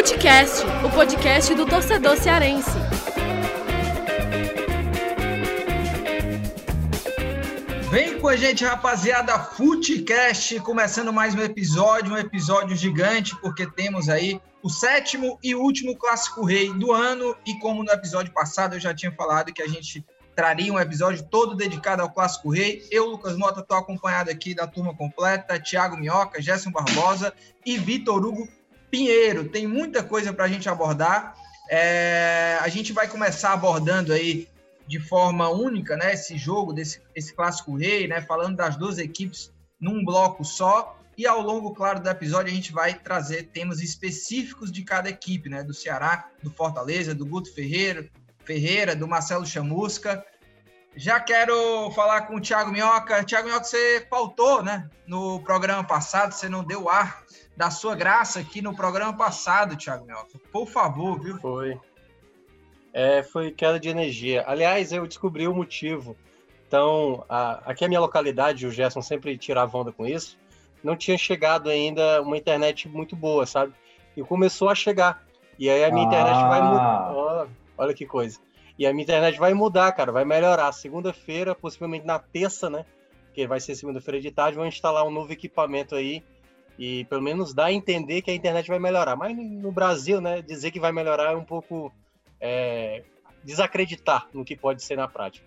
Futecast, o podcast do torcedor cearense. Vem com a gente, rapaziada, Futecast, começando mais um episódio, um episódio gigante, porque temos aí o sétimo e último Clássico Rei do ano, e como no episódio passado eu já tinha falado que a gente traria um episódio todo dedicado ao Clássico Rei. Eu, Lucas Mota, estou acompanhado aqui da turma completa, Thiago Minhoca, Gerson Barbosa e Vitor Hugo Pinheiro. Tem muita coisa para a gente abordar. É, a gente vai começar abordando aí de forma única, né, esse jogo, desse, esse Clássico Rei, né, falando das duas equipes num bloco só. E ao longo, claro, do episódio, a gente vai trazer temas específicos de cada equipe, né? Do Ceará, do Fortaleza, do Guto Ferreira, Ferreira, do Marcelo Chamusca. Já quero falar com o Thiago Minhoca. Thiago Minhoca, você faltou, né? No programa passado, você não deu ar da sua graça aqui no programa passado, Thiago Minhoca. Por favor, viu? Foi. É, foi queda de energia. Aliás, eu descobri o motivo. Então, a, aqui é a minha localidade, o Gerson sempre tirava onda com isso. Não tinha chegado ainda uma internet muito boa, sabe? E começou a chegar. E aí a minha ah. internet vai mudar. Olha, olha que coisa. E a minha internet vai mudar, cara, vai melhorar. Segunda-feira, possivelmente na terça, né? Que vai ser segunda-feira de tarde, vão instalar um novo equipamento aí e pelo menos dá a entender que a internet vai melhorar. Mas no Brasil, né, dizer que vai melhorar é um pouco é, desacreditar no que pode ser na prática.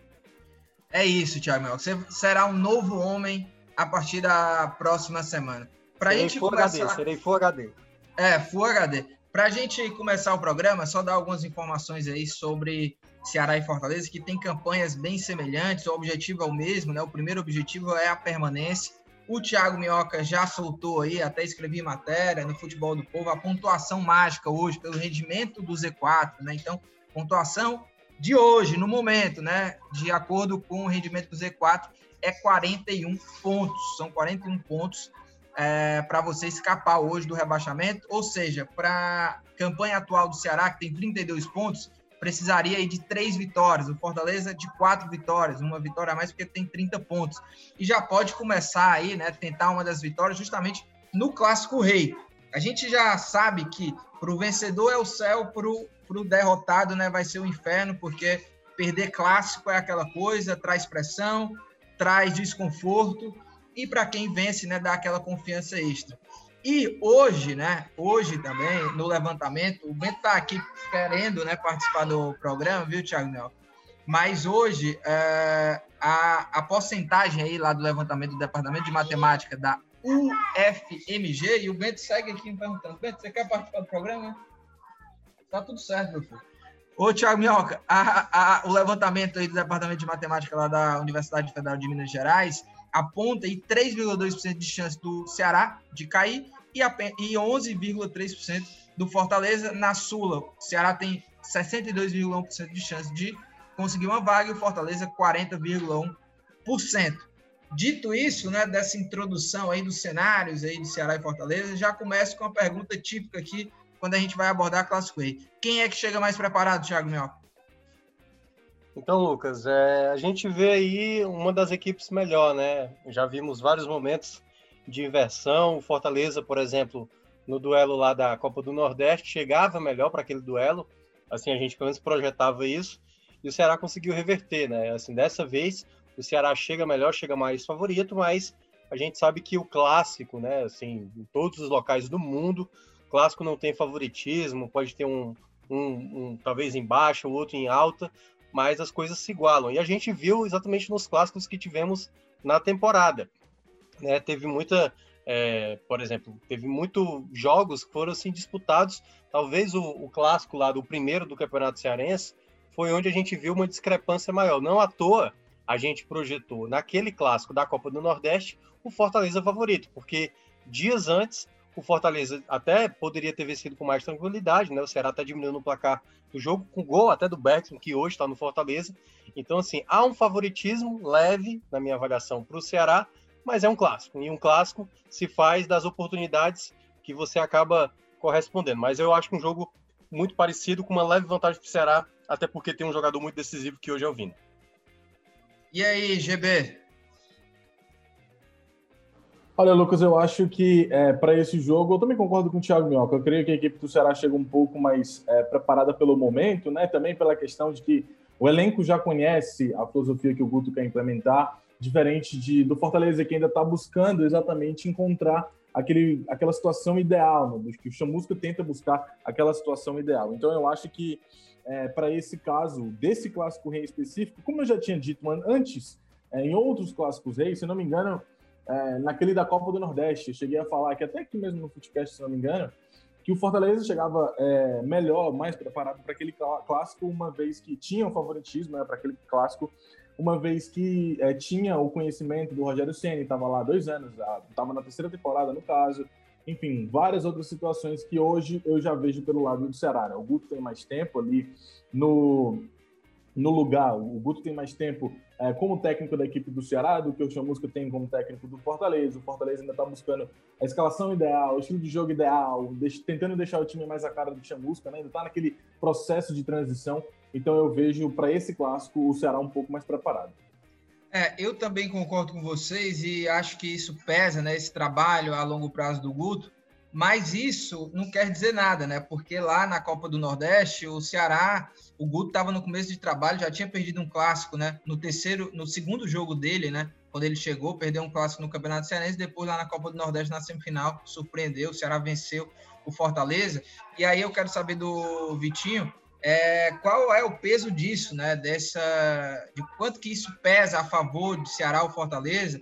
É isso, Thiago Você será um novo homem a partir da próxima semana. Pra serei gente Full começar... HD, serei Full HD. É, Full HD. Para a gente começar o programa, só dar algumas informações aí sobre Ceará e Fortaleza, que tem campanhas bem semelhantes, o objetivo é o mesmo, né? O primeiro objetivo é a permanência. O Thiago Minhoca já soltou aí, até escrevi matéria no Futebol do Povo, a pontuação mágica hoje pelo rendimento do Z4, né? Então, pontuação de hoje, no momento, né? De acordo com o rendimento do Z4, é 41 pontos. São 41 pontos é, para você escapar hoje do rebaixamento. Ou seja, para a campanha atual do Ceará, que tem 32 pontos, precisaria aí de três vitórias. O Fortaleza de quatro vitórias, uma vitória a mais porque tem 30 pontos. E já pode começar aí, né? Tentar uma das vitórias justamente no Clássico Rei. A gente já sabe que para o vencedor é o céu, para o derrotado né, vai ser o inferno, porque perder clássico é aquela coisa, traz pressão, traz desconforto e para quem vence, né, dá aquela confiança extra. E hoje, né, hoje também, no levantamento, o Bento está aqui querendo né, participar do programa, viu, Thiago Nel? Mas hoje, é, a, a porcentagem aí lá do levantamento do Departamento de Matemática da UFMG, e o Bento segue aqui me perguntando, Bento, você quer participar do programa? Tá tudo certo, meu filho. Ô, Thiago Minhoca, a, a, o levantamento aí do Departamento de Matemática lá da Universidade Federal de Minas Gerais aponta aí 3,2% de chance do Ceará de cair e, e 11,3% do Fortaleza na Sula. O Ceará tem 62,1% de chance de conseguir uma vaga e o Fortaleza 40,1%. Dito isso, né, dessa introdução aí dos cenários aí de Ceará e Fortaleza, já começo com a pergunta típica aqui quando a gente vai abordar a Clássico Rei. Quem é que chega mais preparado, Thiago Minhoca? Então, Lucas, é, a gente vê aí uma das equipes melhor, né? Já vimos vários momentos de inversão. O Fortaleza, por exemplo, no duelo lá da Copa do Nordeste, chegava melhor para aquele duelo. Assim, a gente pelo menos projetava isso. E o Ceará conseguiu reverter, né? Assim, dessa vez, o Ceará chega melhor, chega mais favorito, mas a gente sabe que o clássico, né? Assim, em todos os locais do mundo, clássico não tem favoritismo, pode ter um, um, um talvez em baixa, o outro em alta, mas as coisas se igualam. E a gente viu exatamente nos clássicos que tivemos na temporada. Né? Teve muita, é, por exemplo, teve muitos jogos que foram assim disputados. Talvez o, o, clássico lá do primeiro do Campeonato Cearense foi onde a gente viu uma discrepância maior. Não à toa a gente projetou naquele clássico da Copa do Nordeste o Fortaleza favorito, porque dias antes o Fortaleza até poderia ter vencido com mais tranquilidade, né? O Ceará está diminuindo o placar do jogo, com gol até do Bergson, que hoje está no Fortaleza. Então, assim, há um favoritismo leve, na minha avaliação, para o Ceará, mas é um clássico. E um clássico se faz das oportunidades que você acaba correspondendo. Mas eu acho um jogo muito parecido, com uma leve vantagem para o Ceará, até porque tem um jogador muito decisivo que hoje é o Vini. E aí, GB? Olha, Lucas, eu acho que é, para esse jogo, eu também concordo com o Thiago Minhoca. Eu creio que a equipe do Ceará chega um pouco mais é, preparada pelo momento, né? Também pela questão de que o elenco já conhece a filosofia que o Guto quer implementar, diferente de, do Fortaleza, que ainda está buscando exatamente encontrar aquele, aquela situação ideal, né? que o Chamusca tenta buscar aquela situação ideal. Então, eu acho que é, para esse caso, desse clássico rei específico, como eu já tinha dito antes, é, em outros clássicos reis, se não me engano, é, naquele da Copa do Nordeste, cheguei a falar que até aqui mesmo no Footcast, se não me engano, que o Fortaleza chegava é, melhor, mais preparado para aquele clássico, uma vez que tinha um favoritismo né, para aquele clássico, uma vez que é, tinha o conhecimento do Rogério Ceni, estava lá dois anos, estava na terceira temporada no caso, enfim, várias outras situações que hoje eu já vejo pelo lado do Ceará. Né? O Guto tem mais tempo ali no, no lugar, o Guto tem mais tempo é, como técnico da equipe do Ceará do que o Chamusca tem como técnico do Fortaleza. O Fortaleza ainda está buscando a escalação ideal, o estilo de jogo ideal, tentando deixar o time mais a cara do Chamusca, né? ainda está naquele processo de transição. Então eu vejo para esse clássico o Ceará um pouco mais preparado. É, eu também concordo com vocês e acho que isso pesa, né? Esse trabalho a longo prazo do Guto. Mas isso não quer dizer nada, né? Porque lá na Copa do Nordeste, o Ceará, o Guto estava no começo de trabalho, já tinha perdido um clássico, né? No terceiro, no segundo jogo dele, né? Quando ele chegou, perdeu um clássico no Campeonato Cearense, depois lá na Copa do Nordeste, na semifinal, surpreendeu, o Ceará venceu o Fortaleza. E aí eu quero saber do Vitinho, é, qual é o peso disso, né? Dessa, de quanto que isso pesa a favor de Ceará ou Fortaleza?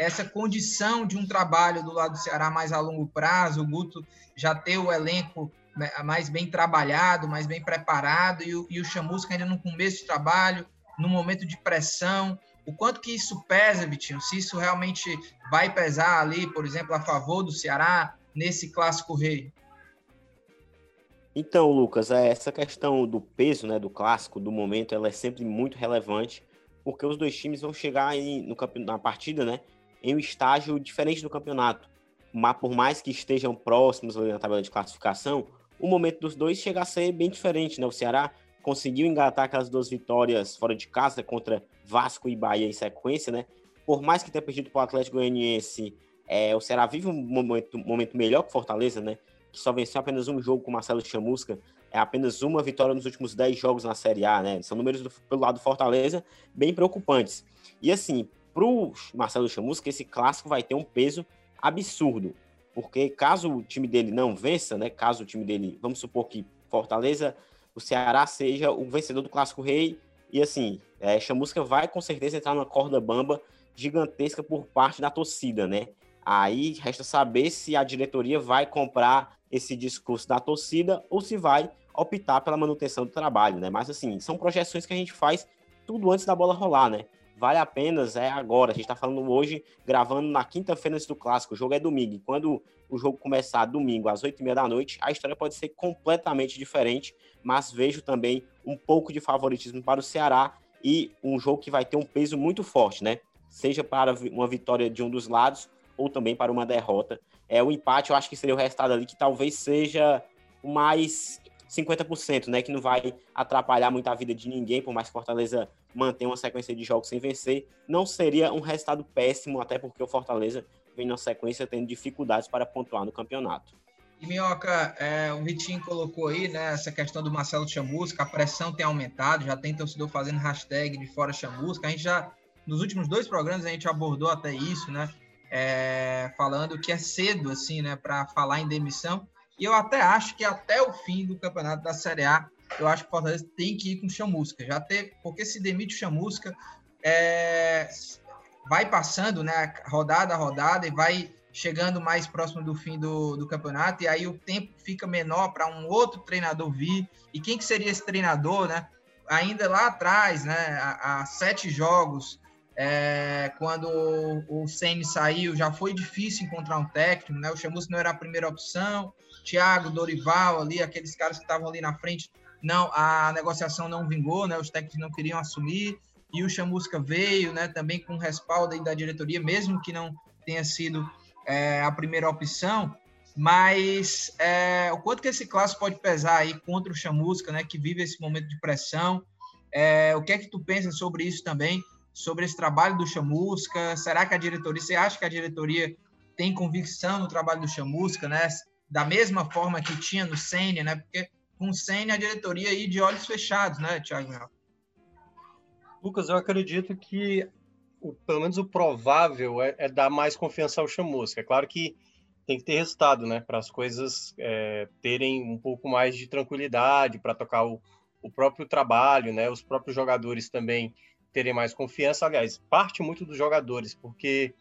Essa condição de um trabalho do lado do Ceará mais a longo prazo, o Guto já ter o elenco né, mais bem trabalhado, mais bem preparado, e o, e o Chamusca ainda no começo de trabalho, no momento de pressão. O quanto que isso pesa, Vitinho? Se isso realmente vai pesar ali, por exemplo, a favor do Ceará nesse clássico rei? Então, Lucas, é, essa questão do peso, né, do clássico, do momento, ela é sempre muito relevante, porque os dois times vão chegar aí no, na partida, né, em um estágio diferente do campeonato. Mas por mais que estejam próximos na tabela de classificação, o momento dos dois chega a ser bem diferente, né? O Ceará conseguiu engatar aquelas duas vitórias fora de casa contra Vasco e Bahia em sequência, né? Por mais que tenha perdido para o Atlético Goianiense, é, o Ceará vive um momento, momento melhor que Fortaleza, né? Que só venceu apenas um jogo com Marcelo Chamusca. É apenas uma vitória nos últimos 10 jogos na Série A, né? São números do, pelo lado do Fortaleza bem preocupantes. E assim, para o Marcelo Chamusca, esse clássico vai ter um peso absurdo. Porque caso o time dele não vença, né? Caso o time dele, vamos supor que Fortaleza, o Ceará seja o vencedor do Clássico Rei, e assim, é, Chamusca vai com certeza entrar numa corda bamba gigantesca por parte da torcida, né? Aí resta saber se a diretoria vai comprar esse discurso da torcida ou se vai optar pela manutenção do trabalho, né? Mas assim, são projeções que a gente faz tudo antes da bola rolar, né? Vale a pena é agora. A gente está falando hoje, gravando na quinta-feira antes do clássico. O jogo é domingo. E quando o jogo começar domingo às oito e meia da noite, a história pode ser completamente diferente. Mas vejo também um pouco de favoritismo para o Ceará e um jogo que vai ter um peso muito forte, né? Seja para uma vitória de um dos lados ou também para uma derrota. É o empate, eu acho que seria o resultado ali que talvez seja o mais 50%, né? Que não vai atrapalhar muito a vida de ninguém, por mais que Fortaleza mantenha uma sequência de jogos sem vencer. Não seria um resultado péssimo, até porque o Fortaleza vem na sequência tendo dificuldades para pontuar no campeonato. E Minhoca, é, o Vitinho colocou aí, né, essa questão do Marcelo Chamusca, a pressão tem aumentado, já tem torcedor fazendo hashtag de fora Chamusca. A gente já, nos últimos dois programas, a gente abordou até isso, né, é, falando que é cedo, assim, né, para falar em demissão. E eu até acho que até o fim do campeonato da Série A, eu acho que o Fortaleza tem que ir com o Chamusca. Já ter, porque se demite o Chamusca, é, vai passando, né, rodada a rodada e vai chegando mais próximo do fim do, do campeonato, e aí o tempo fica menor para um outro treinador vir. E quem que seria esse treinador, né? Ainda lá atrás, né, há, sete jogos, é, quando o, o Ceni saiu, já foi difícil encontrar um técnico, né? O Chamusca não era a primeira opção, Thiago, Dorival ali, aqueles caras que estavam ali na frente, não, a negociação não vingou, né? Os técnicos não queriam assumir e o Chamusca veio, né? Também com respaldo da diretoria, mesmo que não tenha sido é, a primeira opção, mas é, o quanto que esse clássico pode pesar aí contra o Chamusca, né? Que vive esse momento de pressão. É, o que é que tu pensa sobre isso também? Sobre esse trabalho do Chamusca? Será que a diretoria, você acha que a diretoria tem convicção no trabalho do Chamusca, né? Da mesma forma que tinha no Sene, né? Porque com o Sene a diretoria aí de olhos fechados, né, Thiago? Lucas, eu acredito que o, pelo menos o provável é, é, dar mais confiança ao Chamusca. É claro que tem que ter resultado, né? Para as coisas é, terem um pouco mais de tranquilidade, para tocar o, o próprio trabalho, né? Os próprios jogadores também terem mais confiança. Aliás, parte muito dos jogadores, porque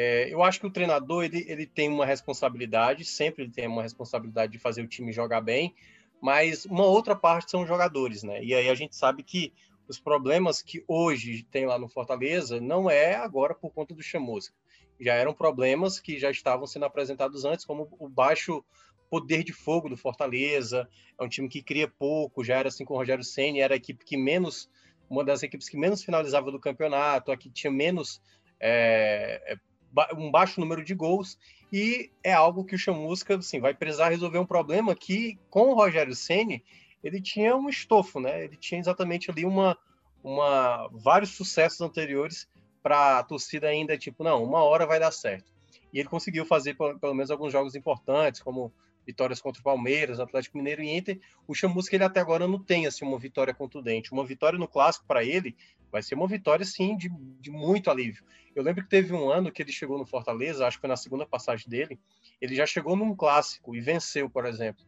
é, eu acho que o treinador ele, ele tem uma responsabilidade, sempre ele tem uma responsabilidade de fazer o time jogar bem, mas uma outra parte são os jogadores, né? E aí a gente sabe que os problemas que hoje tem lá no Fortaleza não é agora por conta do Chamusca. Já eram problemas que já estavam sendo apresentados antes, como o baixo poder de fogo do Fortaleza. É um time que cria pouco, já era assim com o Rogério Senna, era a equipe que menos, uma das equipes que menos finalizava do campeonato, a que tinha menos é, é um baixo número de gols e é algo que o Chamusca assim, vai precisar resolver um problema que com o Rogério Ceni ele tinha um estofo, né? Ele tinha exatamente ali uma, uma vários sucessos anteriores para a torcida ainda tipo, não, uma hora vai dar certo. E ele conseguiu fazer pelo, menos alguns jogos importantes, como vitórias contra o Palmeiras, Atlético Mineiro e Inter. O Chamusca ele até agora não tem assim uma vitória contundente. Uma vitória no clássico para ele vai ser uma vitória sim de, de muito alívio. Eu lembro que teve um ano que ele chegou no Fortaleza, acho que foi na segunda passagem dele, ele já chegou num clássico e venceu, por exemplo.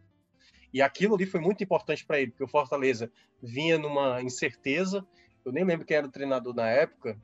E aquilo ali foi muito importante para ele, porque o Fortaleza vinha numa incerteza. Eu nem lembro quem era o treinador na época,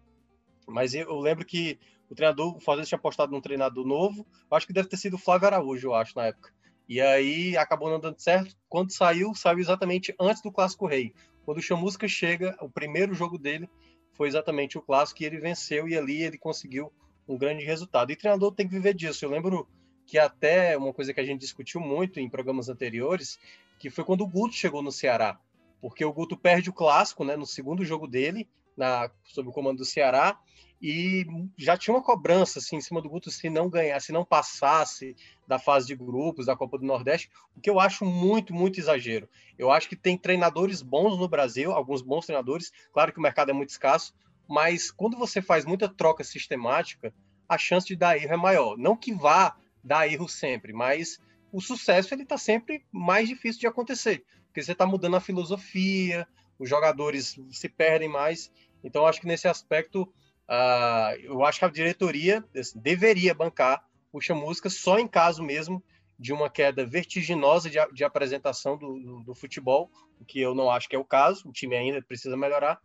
mas eu lembro que o treinador, o Fortaleza tinha apostado num treinador novo. Acho que deve ter sido o Flávio Araújo, eu acho, na época. E aí acabou não dando certo. Quando saiu, saiu exatamente antes do Clássico Rei. Quando o Chamusca chega, o primeiro jogo dele foi exatamente o Clássico e ele venceu. E ali ele conseguiu um grande resultado. E treinador tem que viver disso. Eu lembro que até uma coisa que a gente discutiu muito em programas anteriores, que foi quando o Guto chegou no Ceará, porque o Guto perde o clássico, né, no segundo jogo dele, na sob o comando do Ceará, e já tinha uma cobrança assim em cima do Guto se não ganhar, se não passasse da fase de grupos da Copa do Nordeste, o que eu acho muito, muito exagero. Eu acho que tem treinadores bons no Brasil, alguns bons treinadores, claro que o mercado é muito escasso, mas quando você faz muita troca sistemática, a chance de dar erro é maior. Não que vá dá erro sempre, mas o sucesso ele está sempre mais difícil de acontecer, porque você está mudando a filosofia, os jogadores se perdem mais. Então, acho que nesse aspecto, uh, eu acho que a diretoria assim, deveria bancar o Chamusca só em caso mesmo de uma queda vertiginosa de, de apresentação do, do, do, futebol, o que eu não acho que é o caso, o time ainda precisa melhorar,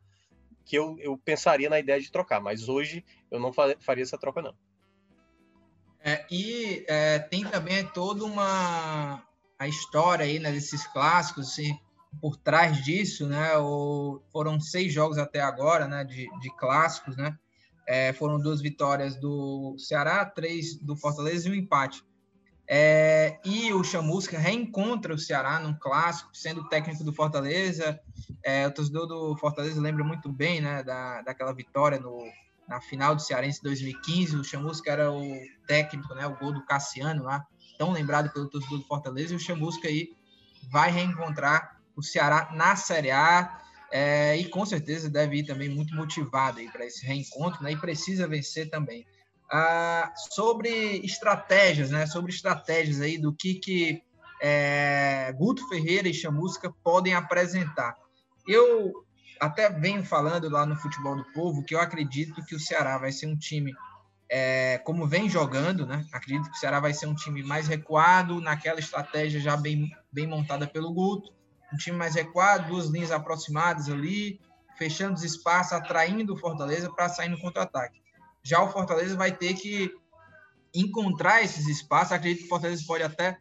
que eu, eu pensaria na ideia de trocar, mas hoje eu não faria essa troca não. É, e é, tem também toda uma a história aí né, desses clássicos, assim, por trás disso, né? O, foram seis jogos até agora, né? De, de clássicos, né? É, foram duas vitórias do Ceará, três do Fortaleza e um empate. É, e o Chamusca reencontra o Ceará num clássico, sendo técnico do Fortaleza. É, o torcedor do Fortaleza lembra muito bem né, da, daquela vitória no, na final do Cearense 2015, o Chamusca era o técnico, né, o gol do Cassiano lá, tão lembrado pelo torcedor do Fortaleza, e o Chamusca aí vai reencontrar o Ceará na Série A, é, e com certeza deve ir também muito motivado para esse reencontro, né, e precisa vencer também. Ah, sobre estratégias, né, sobre estratégias aí do que que é, Guto Ferreira e Chamusca podem apresentar. Eu até venho falando lá no Futebol do Povo que eu acredito que o Ceará vai ser um time, é, como vem jogando, né? Acredito que o Ceará vai ser um time mais recuado, naquela estratégia já bem, bem montada pelo Guto. Um time mais recuado, duas linhas aproximadas ali, fechando os espaços, atraindo o Fortaleza para sair no contra-ataque. Já o Fortaleza vai ter que encontrar esses espaços. Acredito que o Fortaleza pode até,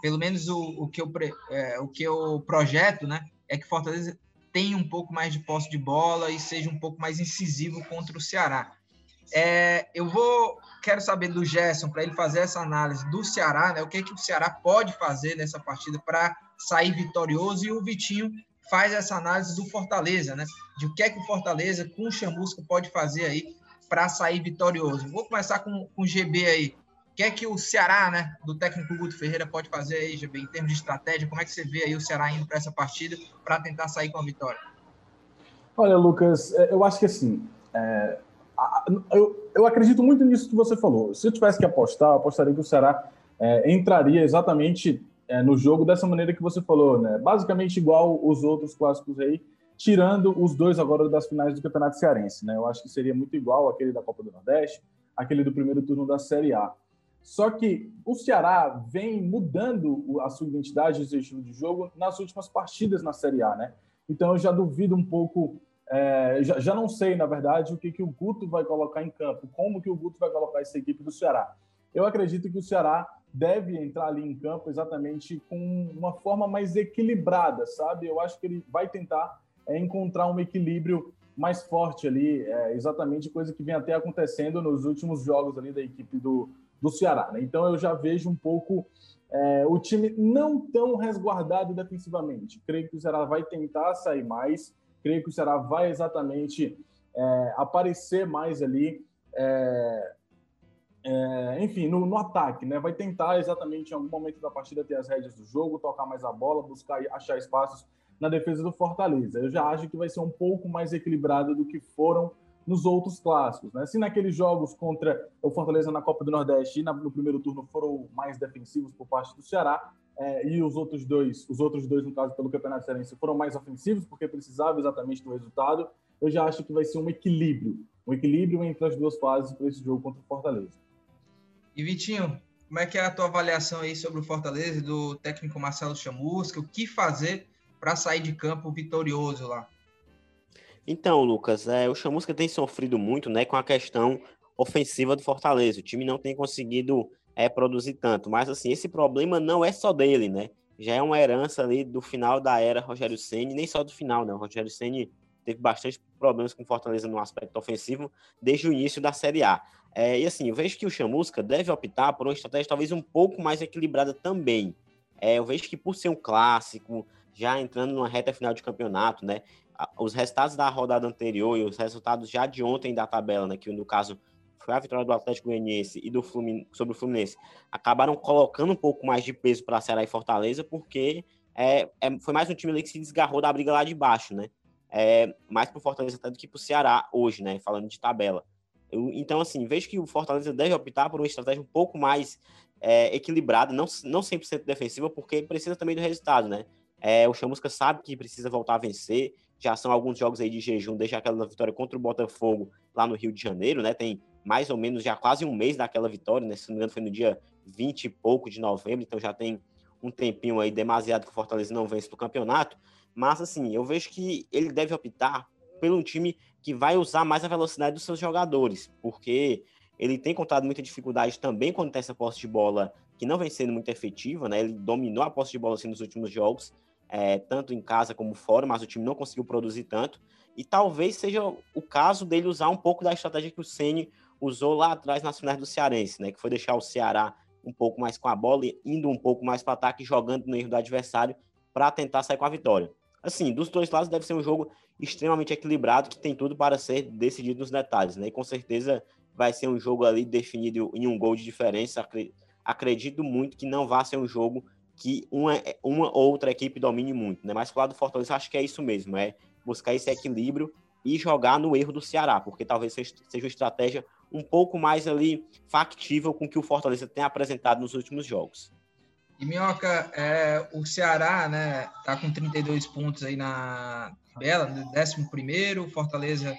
pelo menos o, o, que, eu, é, o que eu projeto, né? É que o Fortaleza tenha um pouco mais de posse de bola e seja um pouco mais incisivo contra o Ceará. É, eu vou quero saber do Gerson para ele fazer essa análise do Ceará, né? O que, que o Ceará pode fazer nessa partida para sair vitorioso e o Vitinho faz essa análise do Fortaleza, né? De o que é que o Fortaleza com o Chamusca pode fazer aí para sair vitorioso. Vou começar com, com o GB aí que é que o Ceará, né, do técnico Guto Ferreira, pode fazer aí, GB, em termos de estratégia? Como é que você vê aí o Ceará indo para essa partida para tentar sair com a vitória? Olha, Lucas, é, eu acho que assim, é, eu, eu acredito muito nisso que você falou. Se eu tivesse que apostar, eu apostaria que o Ceará é, entraria exatamente é, no jogo dessa maneira que você falou, né? Basicamente igual os outros clássicos aí, tirando os dois agora das finais do Campeonato Cearense, né? Eu acho que seria muito igual aquele da Copa do Nordeste, aquele do primeiro turno da Série A. Só que o Ceará vem mudando a sua identidade e seu estilo de jogo nas últimas partidas na Série A, né? Então eu já duvido um pouco, é, já, já, não sei, na verdade, o que, que o Guto vai colocar em campo, como que o Guto vai colocar essa equipe do Ceará. Eu acredito que o Ceará deve entrar ali em campo exatamente com uma forma mais equilibrada, sabe? Eu acho que ele vai tentar é, encontrar um equilíbrio mais forte ali, é, exatamente coisa que vem até acontecendo nos últimos jogos ali da equipe do, do Ceará. Né? Então eu já vejo um pouco é, o time não tão resguardado defensivamente. Creio que o Ceará vai tentar sair mais, creio que o Ceará vai exatamente é, aparecer mais ali, é, é enfim, no, no, ataque, né? Vai tentar exatamente em algum momento da partida ter as rédeas do jogo, tocar mais a bola, buscar achar espaços na defesa do Fortaleza. Eu já acho que vai ser um pouco mais equilibrado do que foram nos outros clássicos. Né? Se naqueles jogos contra o Fortaleza na Copa do Nordeste e na, no primeiro turno foram mais defensivos por parte do Ceará, é, e os outros dois, os outros dois, no caso, pelo Campeonato Cearense, foram mais ofensivos, porque precisavam exatamente do resultado, eu já acho que vai ser um equilíbrio, um equilíbrio entre as duas fases para esse jogo contra o Fortaleza. E Vitinho, como é que é a tua avaliação aí sobre o Fortaleza do técnico Marcelo Chamusca? O que fazer para sair de campo vitorioso lá? Então, Lucas, é, o Chamusca tem sofrido muito né, com a questão ofensiva do Fortaleza. O time não tem conseguido é, produzir tanto. Mas, assim, esse problema não é só dele, né? Já é uma herança ali do final da era Rogério Ceni, nem só do final, né? O Rogério Ceni teve bastante problemas com Fortaleza no aspecto ofensivo desde o início da Série A. É, e assim, eu vejo que o Chamusca deve optar por uma estratégia talvez um pouco mais equilibrada também. É, eu vejo que por ser um clássico, já entrando numa reta final de campeonato, né? os resultados da rodada anterior e os resultados já de ontem da tabela, né, que no caso foi a vitória do Atlético Goianiense e do Fluminense, sobre o Fluminense, acabaram colocando um pouco mais de peso para Ceará e Fortaleza, porque é, é, foi mais um time ali que se desgarrou da briga lá de baixo, né? É, mais para o Fortaleza até do que para o Ceará hoje, né? Falando de tabela. Eu, então, assim, vejo que o Fortaleza deve optar por uma estratégia um pouco mais é, equilibrada, não, não 100% defensiva, porque precisa também do resultado, né? É, o Chamusca sabe que precisa voltar a vencer, já são alguns jogos aí de jejum, desde aquela vitória contra o Botafogo lá no Rio de Janeiro, né? Tem mais ou menos já quase um mês daquela vitória, né? Se não me engano, foi no dia 20 e pouco de novembro, então já tem um tempinho aí demasiado que o Fortaleza não vence do campeonato. Mas assim, eu vejo que ele deve optar pelo time que vai usar mais a velocidade dos seus jogadores, porque ele tem contado muita dificuldade também quando tem essa posse de bola que não vem sendo muito efetiva, né? Ele dominou a posse de bola assim nos últimos jogos, é, tanto em casa como fora, mas o time não conseguiu produzir tanto. E talvez seja o caso dele usar um pouco da estratégia que o Ceni usou lá atrás nas finais do Cearense, né? Que foi deixar o Ceará um pouco mais com a bola, indo um pouco mais para ataque, jogando no erro do adversário para tentar sair com a vitória. Assim, dos dois lados deve ser um jogo extremamente equilibrado que tem tudo para ser decidido nos detalhes, né? E com certeza vai ser um jogo ali definido em um gol de diferença. Acredito muito que não vai ser um jogo que uma, uma outra equipe domine muito, né? Mas pro lado do Fortaleza, acho que é isso mesmo, é buscar esse equilíbrio e jogar no erro do Ceará, porque talvez seja, seja uma estratégia um pouco mais ali factível com o que o Fortaleza tem apresentado nos últimos jogos. E Minhoca, é, o Ceará, né, tá com 32 pontos aí na tabela, 11 primeiro, Fortaleza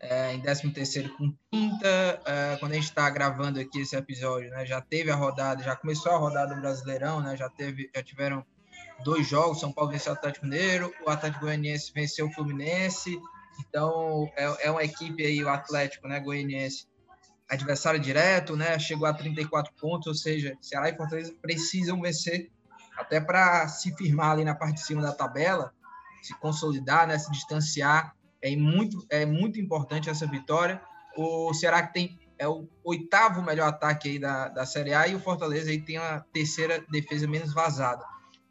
é, em 13 terceiro com 30, é, quando a gente está gravando aqui esse episódio, né, já teve a rodada, já começou a rodada do Brasileirão, né, já, teve, já tiveram dois jogos, São Paulo venceu o Atlético Mineiro, o Atlético Goianiense venceu o Fluminense, então é, é uma equipe aí, o Atlético né, Goianiense, adversário direto, né, chegou a 34 pontos, ou seja, Ceará e Fortaleza precisam vencer até para se firmar ali na parte de cima da tabela, se consolidar, né, se distanciar é muito, é muito importante essa vitória. O Ceará que tem é o oitavo melhor ataque aí da, da Série A e o Fortaleza aí tem a terceira defesa menos vazada.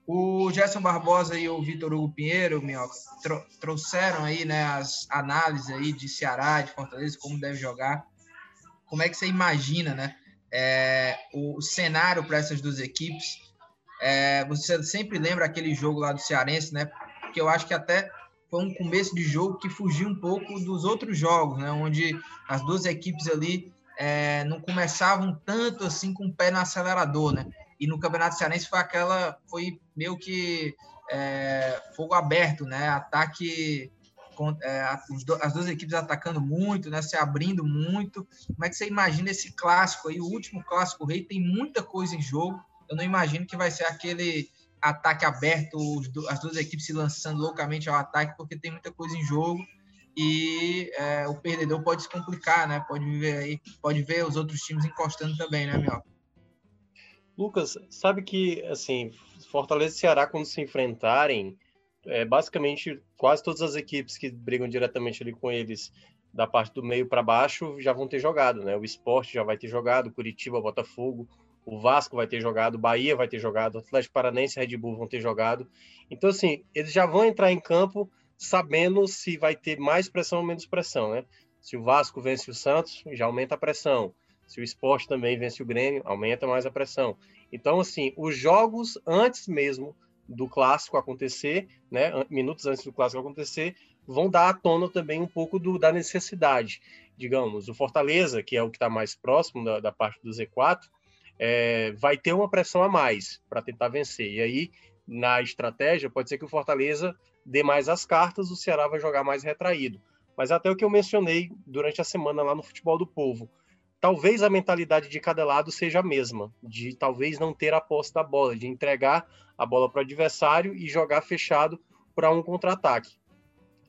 O Gerson Barbosa e o Vitor Hugo Pinheiro, Minhoca, tro trouxeram aí né, as análises aí de Ceará, de Fortaleza, como deve jogar. Como é que você imagina né, é, o cenário para essas duas equipes? É, você sempre lembra aquele jogo lá do Cearense, né? Porque eu acho que até foi um começo de jogo que fugiu um pouco dos outros jogos, né? Onde as duas equipes ali é, não começavam tanto assim com o pé no acelerador, né? E no Campeonato Cearense foi aquela, foi meio que é, fogo aberto, né? Ataque, é, as duas equipes atacando muito, né? Se abrindo muito. Como é que você imagina esse clássico aí? O último clássico rei tem muita coisa em jogo. Eu não imagino que vai ser aquele ataque aberto, as duas equipes se lançando loucamente ao ataque, porque tem muita coisa em jogo e é, o perdedor pode se complicar, né? Pode ver aí, pode ver os outros times encostando também, né, Mioca? Lucas, sabe que assim, Fortaleza e Ceará quando se enfrentarem, é, basicamente quase todas as equipes que brigam diretamente ali com eles da parte do meio para baixo já vão ter jogado, né? O Esporte já vai ter jogado, Curitiba, Botafogo, o Vasco vai ter jogado, Bahia vai ter jogado, Atlético Paranense e Red Bull vão ter jogado. Então, assim, eles já vão entrar em campo sabendo se vai ter mais pressão ou menos pressão, né? Se o Vasco vence o Santos, já aumenta a pressão. Se o esporte também vence o Grêmio, aumenta mais a pressão. Então, assim, os jogos antes mesmo do clássico acontecer, né, minutos antes do clássico acontecer, vão dar à tona também um pouco do, da necessidade. Digamos, o Fortaleza, que é o que está mais próximo da, da, parte do Z4, é, vai ter uma pressão a mais para tentar vencer. E aí, na estratégia, pode ser que o Fortaleza dê mais as cartas, o Ceará vai jogar mais retraído. Mas até o que eu mencionei durante a semana lá no Futebol do Povo, talvez a mentalidade de cada lado seja a mesma, de talvez não ter a posse da bola, de entregar a bola para o adversário e jogar fechado para um contra-ataque.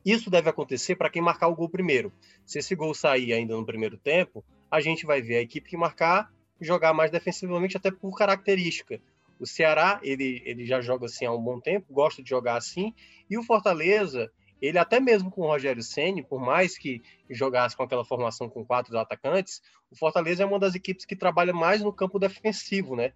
Isso deve acontecer para quem marcar o gol primeiro. Se esse gol sair ainda no primeiro tempo, a gente vai ver a equipe que marcar jogar mais defensivamente, até por característica. O Ceará, ele, ele já joga assim há um bom tempo, gosta de jogar assim, e o Fortaleza, ele até mesmo com o Rogério Ceni, por mais que jogasse com aquela formação com quatro atacantes, o Fortaleza é uma das equipes que trabalha mais no campo defensivo, né?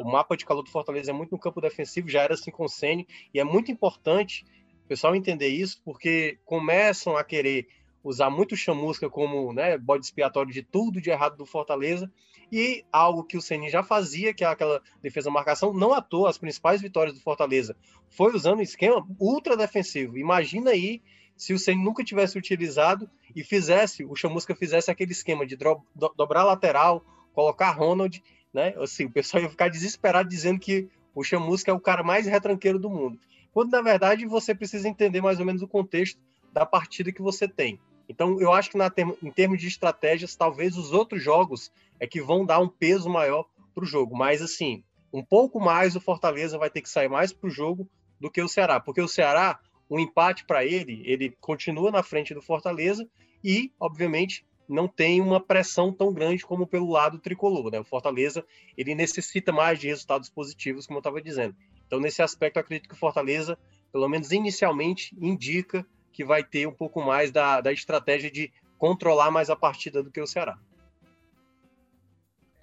o mapa de calor do Fortaleza é muito no campo defensivo, já era assim com o Ceni, e é muito importante o pessoal entender isso, porque começam a querer usar muito chamusca como né, bode expiatório de tudo de errado do Fortaleza, e algo que o Ceni já fazia, que é aquela defesa marcação, não à toa, as principais vitórias do Fortaleza foi usando um esquema ultra defensivo. Imagina aí se o Ceni nunca tivesse utilizado e fizesse, o Chamusca fizesse aquele esquema de do, do, dobrar lateral, colocar Ronald, né? Assim, o pessoal ia ficar desesperado dizendo que o Chamusca é o cara mais retranqueiro do mundo. Quando na verdade você precisa entender mais ou menos o contexto da partida que você tem. Então, eu acho que na, em termos de estratégias, talvez os outros jogos é que vão dar um peso maior para o jogo. Mas, assim, um pouco mais o Fortaleza vai ter que sair mais para o jogo do que o Ceará. Porque o Ceará, o um empate para ele, ele continua na frente do Fortaleza e, obviamente, não tem uma pressão tão grande como pelo lado tricolor. Né? O Fortaleza ele necessita mais de resultados positivos, como eu estava dizendo. Então, nesse aspecto, acredito que o Fortaleza, pelo menos inicialmente, indica que vai ter um pouco mais da, da estratégia de controlar mais a partida do que o Ceará.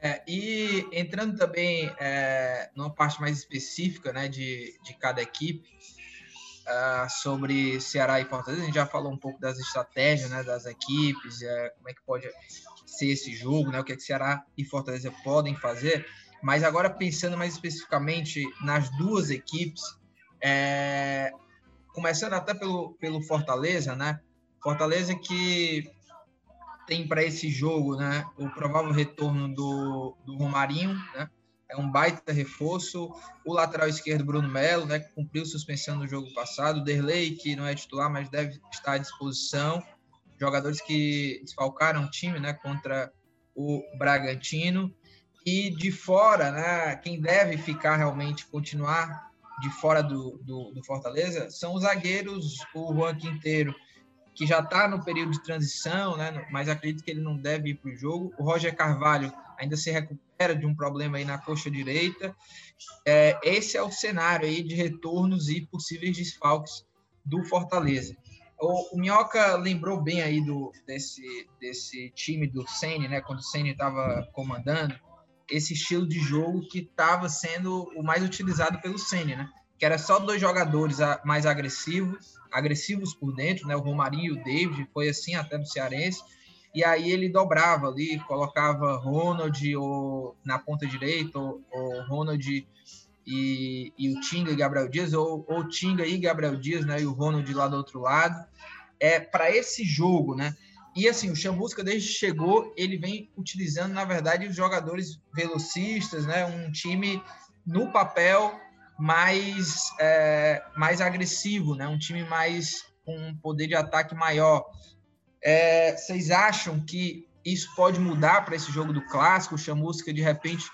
É, e entrando também é, numa parte mais específica né, de, de cada equipe, uh, sobre Ceará e Fortaleza, a gente já falou um pouco das estratégias né, das equipes, é, como é que pode ser esse jogo, né, o que, é que Ceará e Fortaleza podem fazer, mas agora pensando mais especificamente nas duas equipes, é, começando até pelo, pelo Fortaleza, né? Fortaleza que tem para esse jogo, né, o provável retorno do, do Romarinho, né? É um baita reforço. O lateral esquerdo, Bruno Melo, né, que cumpriu suspensão no jogo passado. Derlei, que não é titular, mas deve estar à disposição. Jogadores que desfalcaram o time né, contra o Bragantino. E de fora, né, quem deve ficar realmente, continuar de fora do, do, do Fortaleza são os zagueiros, o Juan Quinteiro, que já está no período de transição, né, mas acredito que ele não deve ir para o jogo. O Roger Carvalho ainda se recupera de um problema aí na coxa direita. É, esse é o cenário aí de retornos e possíveis desfalques do Fortaleza. O, o Minhoca lembrou bem aí do, desse, desse time do Sene, né, quando o Sene estava comandando, esse estilo de jogo que estava sendo o mais utilizado pelo Senna, né? Que era só dois jogadores mais agressivos, agressivos por dentro, né? O Romarinho e o David, foi assim até no Cearense. E aí ele dobrava ali, colocava Ronald ou, na ponta direita, ou, ou Ronald e, e o Tinga e Gabriel Dias, ou, ou Tinga e Gabriel Dias, né? E o Ronald lá do outro lado. É para esse jogo, né? E assim, o Chamusca, desde que chegou, ele vem utilizando, na verdade, os jogadores velocistas, né? Um time no papel mais, é, mais agressivo, né? Um time mais com um poder de ataque maior. É, vocês acham que isso pode mudar para esse jogo do clássico? O Chamusca, de repente,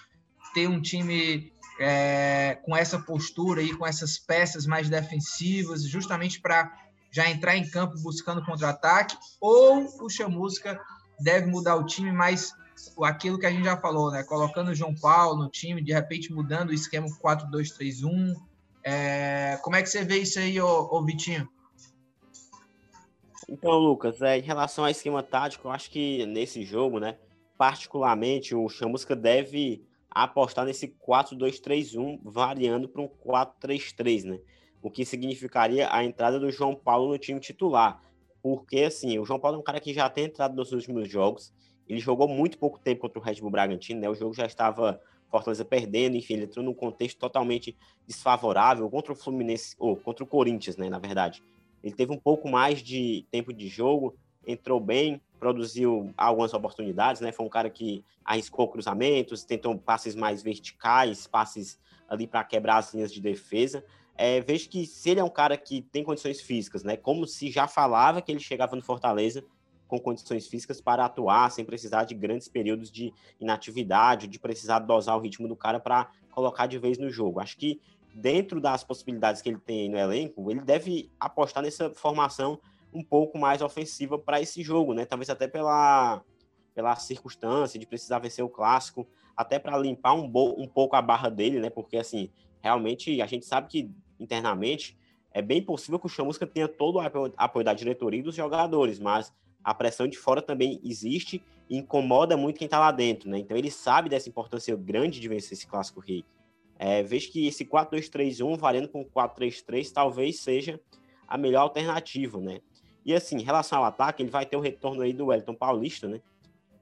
ter um time é, com essa postura aí, com essas peças mais defensivas, justamente para já entrar em campo buscando contra-ataque, ou o Chamusca deve mudar o time, mas aquilo que a gente já falou, né? Colocando o João Paulo no time, de repente mudando o esquema 4-2-3-1. É, como é que você vê isso aí, ô, ô Vitinho? Então, Lucas, é, em relação ao esquema tático, eu acho que nesse jogo, né, particularmente, o Chamusca deve apostar nesse 4-2-3-1, variando para um 4-3-3, né? O que significaria a entrada do João Paulo no time titular. Porque, assim, o João Paulo é um cara que já tem entrado nos últimos jogos. Ele jogou muito pouco tempo contra o Red Bull Bragantino, né? O jogo já estava Fortaleza perdendo, enfim, ele entrou num contexto totalmente desfavorável contra o Fluminense, ou contra o Corinthians, né, na verdade. Ele teve um pouco mais de tempo de jogo, entrou bem, produziu algumas oportunidades, né? Foi um cara que arriscou cruzamentos, tentou passes mais verticais, passes ali para quebrar as linhas de defesa. É, vejo que se ele é um cara que tem condições físicas, né? Como se já falava que ele chegava no Fortaleza com condições físicas para atuar sem precisar de grandes períodos de inatividade, de precisar dosar o ritmo do cara para colocar de vez no jogo. Acho que dentro das possibilidades que ele tem no elenco, ele deve apostar nessa formação um pouco mais ofensiva para esse jogo, né? Talvez até pela, pela circunstância de precisar vencer o clássico, até para limpar um, um pouco a barra dele, né? Porque assim, realmente a gente sabe que internamente é bem possível que o Chamusca tenha todo o apoio, apoio da diretoria e dos jogadores, mas a pressão de fora também existe e incomoda muito quem está lá dentro, né? Então ele sabe dessa importância grande de vencer esse clássico rei. É, vejo que esse 4-2-3-1 variando com 4-3-3 talvez seja a melhor alternativa, né? E assim, em relação ao ataque, ele vai ter o retorno aí do Wellington Paulista, né?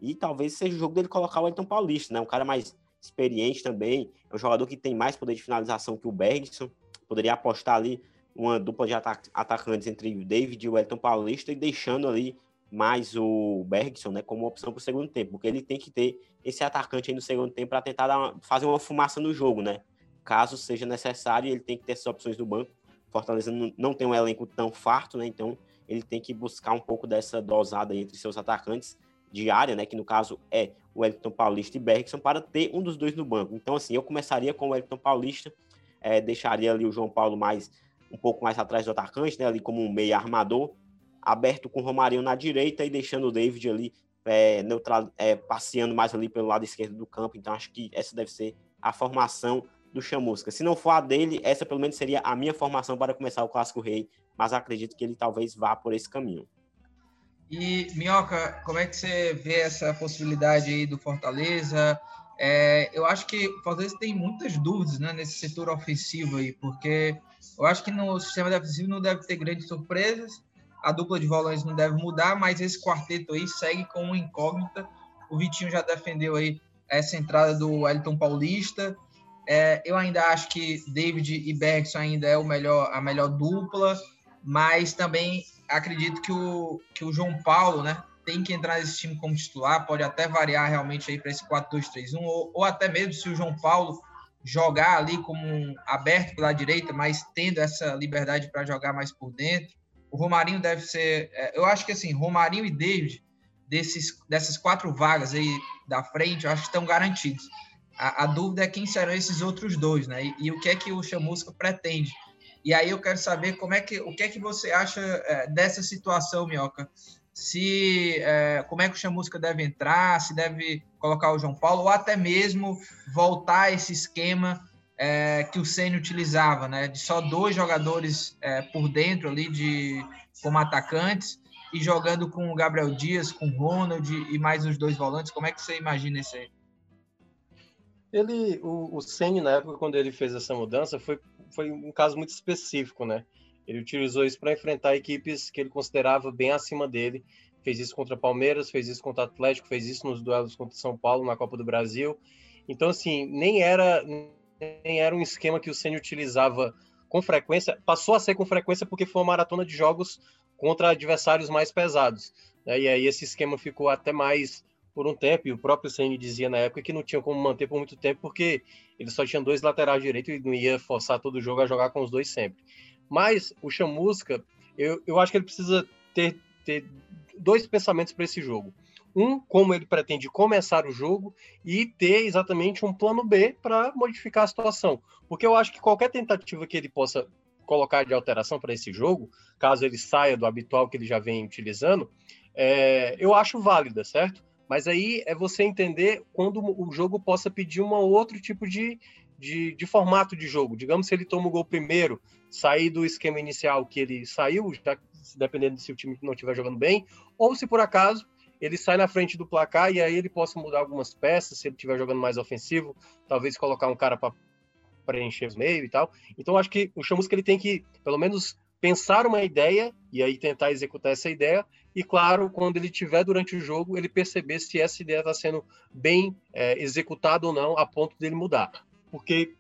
E talvez seja o jogo dele colocar o Wellington Paulista, né? Um cara mais experiente também, é um jogador que tem mais poder de finalização que o Bergson. Poderia apostar ali uma dupla de atac atacantes entre o David e o Wellington Paulista e deixando ali mais o Bergson, né, como opção para o segundo tempo, porque ele tem que ter esse atacante aí no segundo tempo para tentar uma, fazer uma fumaça no jogo, né? Caso seja necessário, ele tem que ter essas opções do banco. Fortaleza não, não tem um elenco tão farto, né? Então ele tem que buscar um pouco dessa dosada entre seus atacantes de área, né, que no caso é o Wellington Paulista e Bergson, para ter um dos dois no banco. Então, assim, eu começaria com o Wellington Paulista, é, deixaria ali o João Paulo mais um pouco mais atrás do atacante, né, ali como um meio armador, aberto com o Romarinho na direita e deixando o David ali é, neutral, é, passeando mais ali pelo lado esquerdo do campo. Então, acho que essa deve ser a formação do Chamusca. Se não for a dele, essa pelo menos seria a minha formação para começar o Clássico Rei mas acredito que ele talvez vá por esse caminho. E, Minhoca, como é que você vê essa possibilidade aí do Fortaleza? É, eu acho que o Fortaleza tem muitas dúvidas né, nesse setor ofensivo aí, porque eu acho que no sistema defensivo não deve ter grandes surpresas, a dupla de volantes não deve mudar, mas esse quarteto aí segue com uma incógnita. O Vitinho já defendeu aí essa entrada do Wellington Paulista. É, eu ainda acho que David e Bergson ainda é o melhor, a melhor dupla mas também acredito que o, que o João Paulo, né, tem que entrar nesse time como titular, pode até variar realmente aí para esse 4-2-3-1, ou, ou até mesmo se o João Paulo jogar ali como um aberto pela direita, mas tendo essa liberdade para jogar mais por dentro. O Romarinho deve ser, é, eu acho que assim, Romarinho e David, desses, dessas quatro vagas aí da frente, eu acho que estão garantidos. A, a dúvida é quem serão esses outros dois, né? E, e o que é que o Chamusca pretende e aí eu quero saber como é que, o que é que você acha é, dessa situação, Minhoca? Se é, como é que o Chamusca deve entrar, se deve colocar o João Paulo, ou até mesmo voltar a esse esquema é, que o Senna utilizava, né? De só dois jogadores é, por dentro ali de como atacantes e jogando com o Gabriel Dias, com o Ronald e mais os dois volantes. Como é que você imagina isso aí? Ele, o, o Senna, na época, quando ele fez essa mudança, foi foi um caso muito específico, né? Ele utilizou isso para enfrentar equipes que ele considerava bem acima dele. Fez isso contra Palmeiras, fez isso contra Atlético, fez isso nos duelos contra São Paulo na Copa do Brasil. Então, assim, nem era era um esquema que o Ceni utilizava com frequência, passou a ser com frequência porque foi uma maratona de jogos contra adversários mais pesados. Né? E aí esse esquema ficou até mais por um tempo, e o próprio Ceni dizia na época que não tinha como manter por muito tempo, porque ele só tinha dois laterais direito e não ia forçar todo o jogo a jogar com os dois sempre. Mas o Chamusca, eu, eu acho que ele precisa ter, ter dois pensamentos para esse jogo. Um, como ele pretende começar o jogo e ter exatamente um plano B para modificar a situação. Porque eu acho que qualquer tentativa que ele possa colocar de alteração para esse jogo, caso ele saia do habitual que ele já vem utilizando, é, eu acho válida, certo? Mas aí é você entender quando o jogo possa pedir um outro tipo de, de, de, formato de jogo. Digamos, se ele toma o gol primeiro, sair do esquema inicial que ele saiu, já, dependendo se o time não estiver jogando bem, ou se por acaso ele sai na frente do placar e aí ele possa mudar algumas peças, se ele estiver jogando mais ofensivo, talvez colocar um cara para preencher os meio e tal. Então acho que o Chamusca ele tem que, pelo menos, pensar uma ideia e aí tentar executar essa ideia. E claro, quando ele tiver durante o jogo, ele perceber se essa ideia está sendo bem é, executada ou não, a ponto dele mudar. Porque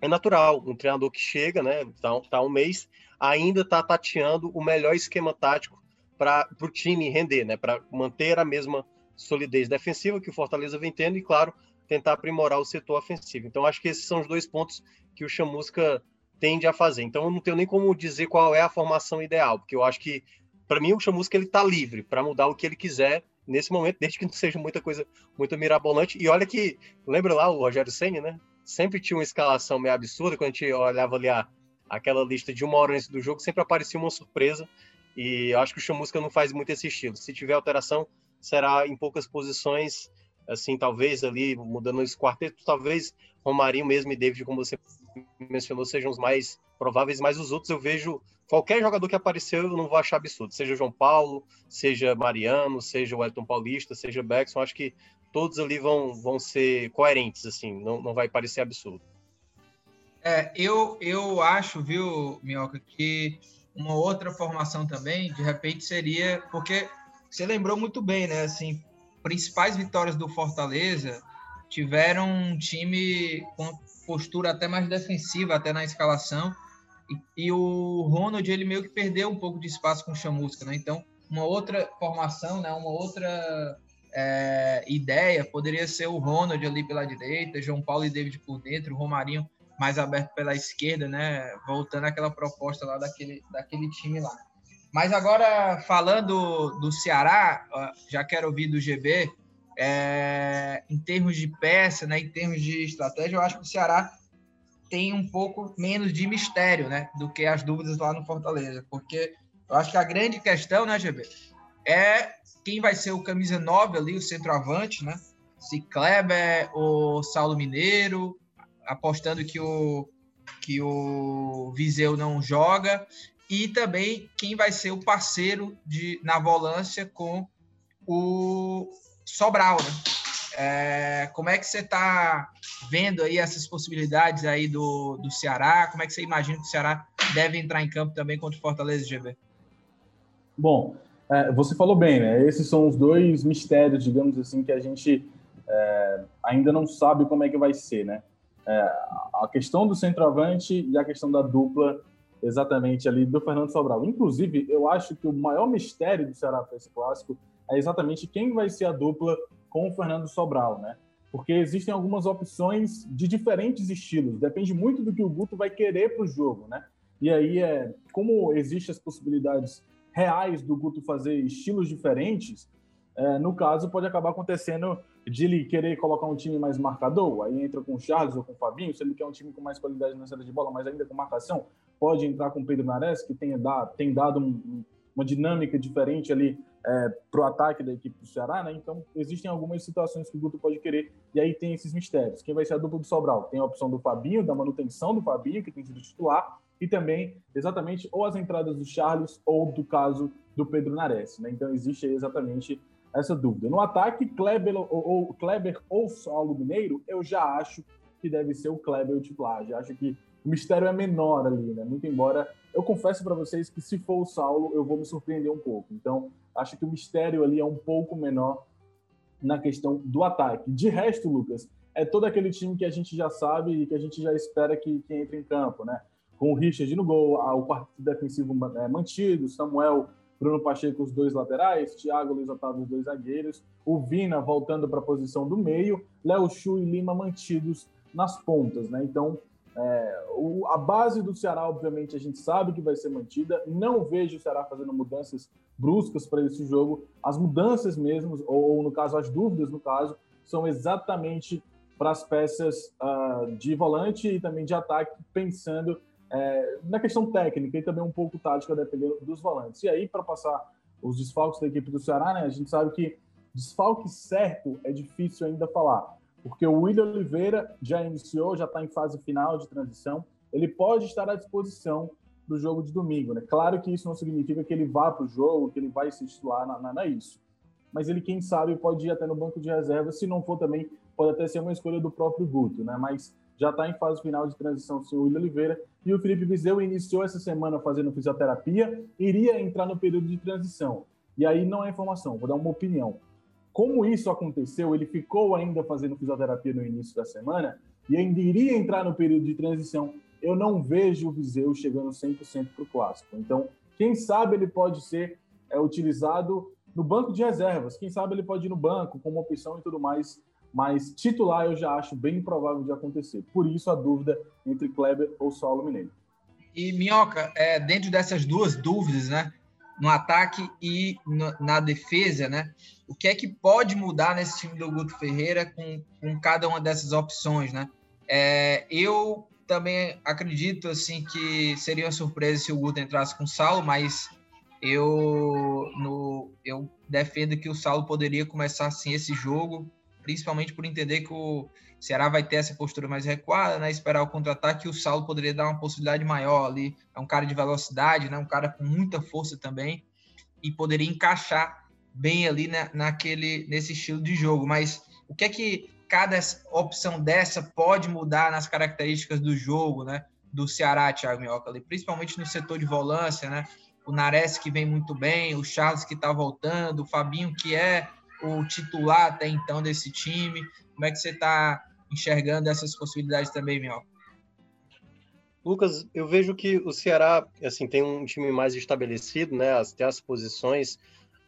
é natural, um treinador que chega, né, tá, tá um mês, ainda está tateando o melhor esquema tático para o time render, né? Para manter a mesma solidez defensiva que o Fortaleza vem tendo e, claro, tentar aprimorar o setor ofensivo. Então, acho que esses são os dois pontos que o Chamusca tende a fazer. Então, eu não tenho nem como dizer qual é a formação ideal, porque eu acho que, para mim, o Chamusca ele está livre para mudar o que ele quiser nesse momento, desde que não seja muita coisa muito mirabolante. E olha que, lembra lá o Rogério Senna, né? Sempre tinha uma escalação meio absurda, quando a gente olhava ali a, aquela lista de uma hora antes do jogo, sempre aparecia uma surpresa e eu acho que o Chamusca não faz muito esse estilo. Se tiver alteração, será em poucas posições, assim, talvez ali, mudando esse quarteto, talvez Romarinho mesmo e David, como você mencionou, sejam os mais prováveis, mas os outros eu vejo qualquer jogador que apareceu eu não vou achar absurdo, seja João Paulo, seja Mariano, seja o Elton Paulista, seja Beckson, acho que todos ali vão, vão ser coerentes, assim, não, não vai parecer absurdo. É, eu, eu acho, viu, Minhoca, que uma outra formação também, de repente, seria. Porque você lembrou muito bem, né? Assim, principais vitórias do Fortaleza tiveram um time com postura até mais defensiva, até na escalação. E, e o Ronald, ele meio que perdeu um pouco de espaço com o Chamusca, né? Então, uma outra formação, né? Uma outra é, ideia poderia ser o Ronald ali pela direita, João Paulo e David por dentro, o Romarinho mais aberto pela esquerda, né? Voltando àquela proposta lá daquele, daquele time lá. Mas agora, falando do Ceará, já quero ouvir do GB, é, em termos de peça, né, em termos de estratégia, eu acho que o Ceará tem um pouco menos de mistério né, do que as dúvidas lá no Fortaleza. Porque eu acho que a grande questão, né, GB, é quem vai ser o camisa 9 ali, o centroavante, né? Se Kleber ou Saulo Mineiro, apostando que o, que o Viseu não joga, e também quem vai ser o parceiro de, na volância com o Sobral, né? É, como é que você está vendo aí essas possibilidades aí do, do Ceará? Como é que você imagina que o Ceará deve entrar em campo também contra o Fortaleza GB? Bom, é, você falou bem, né? Esses são os dois mistérios, digamos assim, que a gente é, ainda não sabe como é que vai ser, né? é, a questão do centroavante e a questão da dupla exatamente ali do Fernando Sobral. Inclusive, eu acho que o maior mistério do Ceará para esse clássico é exatamente quem vai ser a dupla com o Fernando Sobral, né? Porque existem algumas opções de diferentes estilos, depende muito do que o Guto vai querer para o jogo, né? E aí, é, como existem as possibilidades reais do Guto fazer estilos diferentes, é, no caso, pode acabar acontecendo de ele querer colocar um time mais marcador, aí entra com o Charles ou com o Fabinho, se ele quer um time com mais qualidade na saída de bola, mas ainda com marcação, pode entrar com o Pedro Nares, que tem dado, tem dado um, uma dinâmica diferente ali é, para o ataque da equipe do Ceará, né? Então, existem algumas situações que o Guto pode querer, e aí tem esses mistérios. Quem vai ser a dupla do Sobral? Tem a opção do Fabinho, da manutenção do Fabinho, que tem sido titular, e também, exatamente, ou as entradas do Charles, ou do caso do Pedro Nares, né? Então, existe exatamente essa dúvida. No ataque, Kleber ou, ou, Kleber ou Saulo Mineiro, eu já acho que deve ser o Kleber o titular. Já acho que o mistério é menor ali, né? Muito embora eu confesso para vocês que se for o Saulo, eu vou me surpreender um pouco. Então, acho que o mistério ali é um pouco menor na questão do ataque. De resto, Lucas, é todo aquele time que a gente já sabe e que a gente já espera que, que entre em campo, né? Com o Richard no gol, o quarto defensivo é, mantido, Samuel, Bruno Pacheco, os dois laterais, Thiago Luiz Otávio, os dois zagueiros, o Vina voltando para a posição do meio, Léo Chu e Lima mantidos nas pontas, né? Então, é, o, a base do Ceará, obviamente, a gente sabe que vai ser mantida. Não vejo o Ceará fazendo mudanças bruscas para esse jogo. As mudanças mesmo, ou, no caso, as dúvidas, no caso, são exatamente para as peças uh, de volante e também de ataque, pensando é, na questão técnica e também um pouco tática, dependendo dos volantes. E aí, para passar os desfalques da equipe do Ceará, né, a gente sabe que desfalque certo é difícil ainda falar porque o William Oliveira já iniciou, já está em fase final de transição. Ele pode estar à disposição do jogo de domingo. Né? Claro que isso não significa que ele vá para o jogo, que ele vai se titular, é isso. Mas ele, quem sabe, pode ir até no banco de reserva. Se não for também, pode até ser uma escolha do próprio Guto. Né? Mas já está em fase final de transição o William Oliveira. E o Felipe Vizeu iniciou essa semana fazendo fisioterapia, iria entrar no período de transição. E aí não é informação, vou dar uma opinião. Como isso aconteceu, ele ficou ainda fazendo fisioterapia no início da semana e ainda iria entrar no período de transição. Eu não vejo o Viseu chegando 100% para o clássico. Então, quem sabe ele pode ser é, utilizado no banco de reservas. Quem sabe ele pode ir no banco como opção e tudo mais. Mas titular eu já acho bem improvável de acontecer. Por isso a dúvida entre Kleber ou Saulo Mineiro. E Minhoca, é, dentro dessas duas dúvidas, né? no ataque e no, na defesa, né? O que é que pode mudar nesse time do Guto Ferreira com, com cada uma dessas opções, né? É, eu também acredito assim que seria uma surpresa se o Guto entrasse com o Saulo, mas eu no, eu defendo que o Saulo poderia começar assim esse jogo, principalmente por entender que o Ceará vai ter essa postura mais recuada, né? Esperar o contra-ataque, o Saulo poderia dar uma possibilidade maior ali. É um cara de velocidade, né? Um cara com muita força também e poderia encaixar bem ali né? naquele nesse estilo de jogo. Mas o que é que cada opção dessa pode mudar nas características do jogo, né? Do Ceará, Thiago Minhoca, ali, principalmente no setor de volância, né? O Nares que vem muito bem, o Charles que está voltando, o Fabinho que é o titular até então desse time. Como é que você está enxergando essas possibilidades também, Minhoca? Lucas, eu vejo que o Ceará assim tem um time mais estabelecido, né? Tem as posições.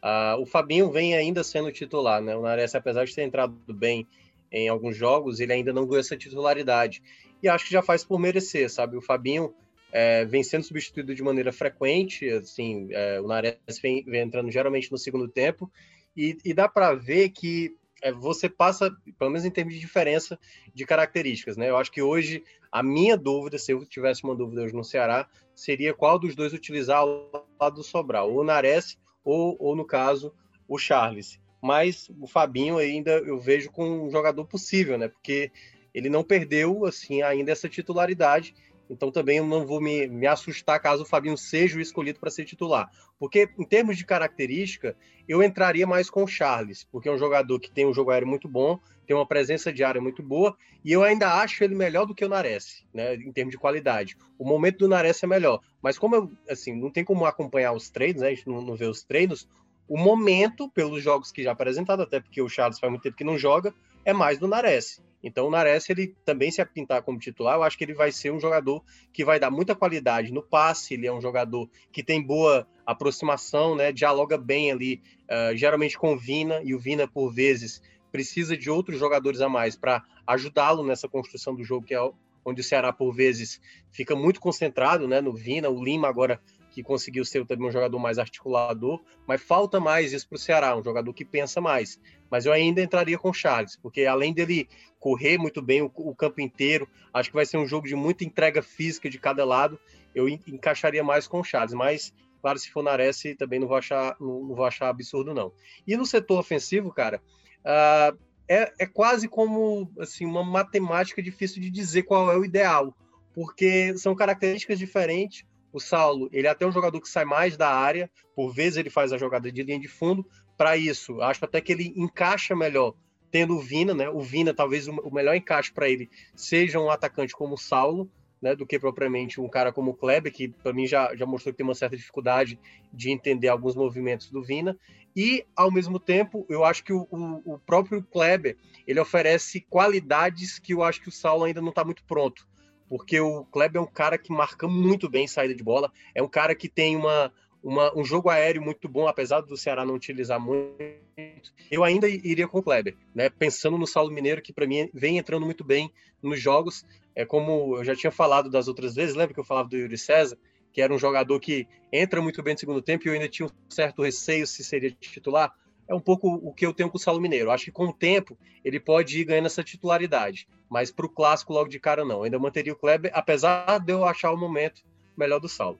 Uh, o Fabinho vem ainda sendo titular, né? O Nares, apesar de ter entrado bem em alguns jogos, ele ainda não ganhou essa titularidade. E acho que já faz por merecer, sabe? O Fabinho é, vem sendo substituído de maneira frequente, assim, é, o Nares vem, vem, entrando geralmente no segundo tempo, e, e dá para ver que é, você passa, pelo menos em termos de diferença de características, né? Eu acho que hoje a minha dúvida, se eu tivesse uma dúvida hoje no Ceará, seria qual dos dois utilizar ao lado do Sobral, ou o Nares ou, ou no caso, o Charles. Mas o Fabinho ainda eu vejo com um jogador possível, né? Porque ele não perdeu assim ainda essa titularidade então também eu não vou me, me assustar caso o Fabinho seja o escolhido para ser titular. Porque, em termos de característica, eu entraria mais com o Charles, porque é um jogador que tem um jogo aéreo muito bom, tem uma presença de área muito boa, e eu ainda acho ele melhor do que o Nares, né, em termos de qualidade. O momento do Nares é melhor. Mas como eu, assim, não tem como acompanhar os treinos, né, a gente não, não vê os treinos, o momento, pelos jogos que já apresentado, até porque o Charles faz muito tempo que não joga, é mais do Nares. Então o Nares, ele também se pintar como titular, eu acho que ele vai ser um jogador que vai dar muita qualidade no passe, ele é um jogador que tem boa aproximação, né, dialoga bem ali, uh, geralmente com o Vina, e o Vina, por vezes, precisa de outros jogadores a mais para ajudá-lo nessa construção do jogo, que é onde o Ceará, por vezes, fica muito concentrado né, no Vina, o Lima agora que conseguiu ser também um jogador mais articulador, mas falta mais isso para o Ceará, um jogador que pensa mais. Mas eu ainda entraria com o Charles, porque além dele correr muito bem o, o, campo inteiro, acho que vai ser um jogo de muita entrega física de cada lado, eu encaixaria mais com o Charles, mas claro, se for Nares, também não vou achar, não, não, vou achar absurdo, não. E no setor ofensivo, cara, uh, é, é quase como assim, uma matemática difícil de dizer qual é o ideal, porque são características diferentes o Saulo, ele é até um jogador que sai mais da área, por vezes ele faz a jogada de linha de fundo. Para isso, acho até que ele encaixa melhor tendo o Vina, né? O Vina, talvez o melhor encaixe para ele seja um atacante como o Saulo, né, do que propriamente um cara como o Kleber, que para mim já, já mostrou que tem uma certa dificuldade de entender alguns movimentos do Vina. E, ao mesmo tempo, eu acho que o, o, o próprio Kleber ele oferece qualidades que eu acho que o Saulo ainda não está muito pronto. Porque o Kleber é um cara que marca muito bem saída de bola, é um cara que tem uma, uma, um jogo aéreo muito bom, apesar do Ceará não utilizar muito. Eu ainda iria com o Kleber, né? Pensando no Saulo Mineiro, que para mim vem entrando muito bem nos jogos. É como eu já tinha falado das outras vezes, lembra que eu falava do Yuri César, que era um jogador que entra muito bem no segundo tempo e eu ainda tinha um certo receio se seria titular. É um pouco o que eu tenho com o Saulo Mineiro. Acho que com o tempo ele pode ir ganhando essa titularidade, mas para o clássico logo de cara não. Eu ainda manteria o Kleber, apesar de eu achar o momento melhor do Saulo.